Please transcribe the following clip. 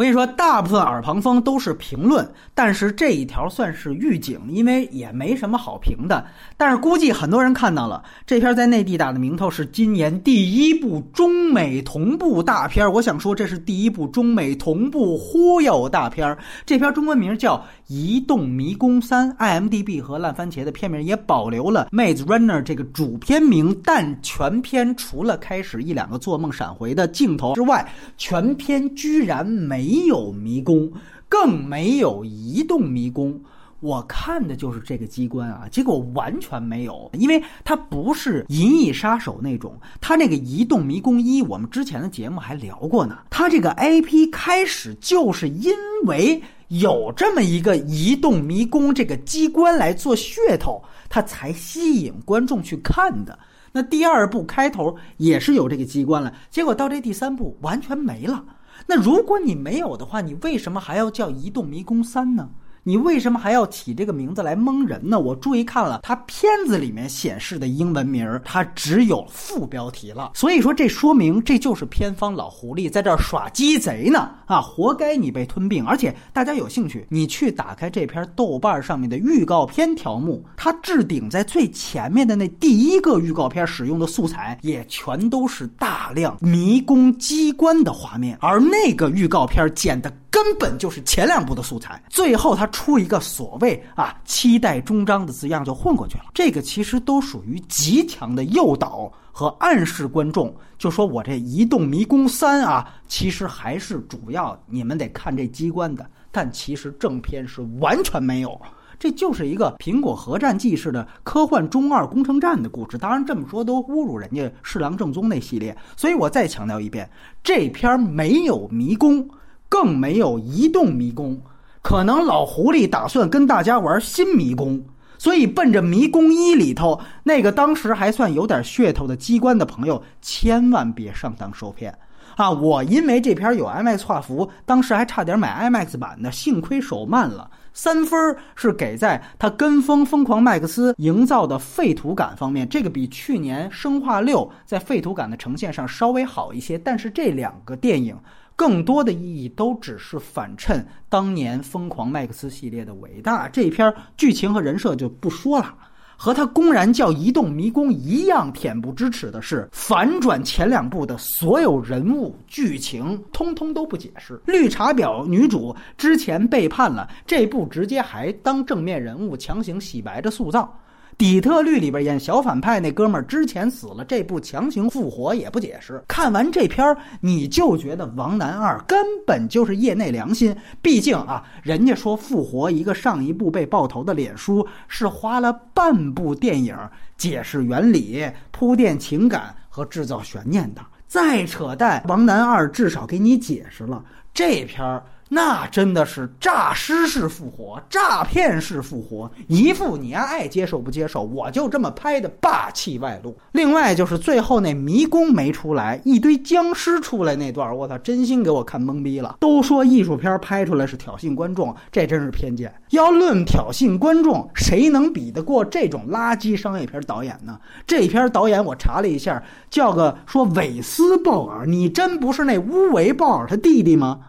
我跟你说，大部分耳旁风都是评论，但是这一条算是预警，因为也没什么好评的。但是估计很多人看到了这片在内地打的名头是今年第一部中美同步大片。我想说，这是第一部中美同步忽悠大片。这片中文名叫《移动迷宫三》，IMDB 和烂番茄的片名也保留了《Maze Runner》这个主片名，但全片除了开始一两个做梦闪回的镜头之外，全片居然没。没有迷宫，更没有移动迷宫。我看的就是这个机关啊，结果完全没有，因为它不是《银翼杀手》那种。它那个移动迷宫一，我们之前的节目还聊过呢。它这个 IP 开始就是因为有这么一个移动迷宫这个机关来做噱头，它才吸引观众去看的。那第二部开头也是有这个机关了，结果到这第三部完全没了。那如果你没有的话，你为什么还要叫《移动迷宫三》呢？你为什么还要起这个名字来蒙人呢？我注意看了，它片子里面显示的英文名儿，它只有副标题了。所以说，这说明这就是片方老狐狸在这儿耍鸡贼呢！啊，活该你被吞并！而且大家有兴趣，你去打开这篇豆瓣上面的预告片条目，它置顶在最前面的那第一个预告片使用的素材，也全都是大量迷宫机关的画面，而那个预告片剪的。根本就是前两部的素材，最后他出一个所谓啊“期待终章”的字样就混过去了。这个其实都属于极强的诱导和暗示观众，就说我这《移动迷宫三》啊，其实还是主要你们得看这机关的，但其实正片是完全没有。这就是一个苹果核战记式的科幻中二工程战的故事。当然这么说都侮辱人家侍郎正宗那系列，所以我再强调一遍，这片没有迷宫。更没有移动迷宫，可能老狐狸打算跟大家玩新迷宫，所以奔着迷宫一里头那个当时还算有点噱头的机关的朋友，千万别上当受骗啊！我因为这篇有 IMAX 画幅，当时还差点买 IMAX 版的，幸亏手慢了。三分是给在他跟风疯狂麦克斯营造的废土感方面，这个比去年生化六在废土感的呈现上稍微好一些，但是这两个电影。更多的意义都只是反衬当年《疯狂麦克斯》系列的伟大。这篇剧情和人设就不说了，和他公然叫移动迷宫一样恬不知耻的是，反转前两部的所有人物剧情，通通都不解释。绿茶婊女主之前背叛了，这部直接还当正面人物强行洗白着塑造。底特律里边演小反派那哥们儿之前死了，这部强行复活也不解释。看完这片儿，你就觉得王楠二根本就是业内良心。毕竟啊，人家说复活一个上一部被爆头的脸书，是花了半部电影解释原理、铺垫情感和制造悬念的。再扯淡，王楠二至少给你解释了这片儿。那真的是诈尸式复活，诈骗式复活，一副你爱接受不接受，我就这么拍的霸气外露。另外就是最后那迷宫没出来，一堆僵尸出来那段，我操，真心给我看懵逼了。都说艺术片拍出来是挑衅观众，这真是偏见。要论挑衅观众，谁能比得过这种垃圾商业片导演呢？这片导演我查了一下，叫个说韦斯鲍尔，你真不是那乌维鲍尔他弟弟吗？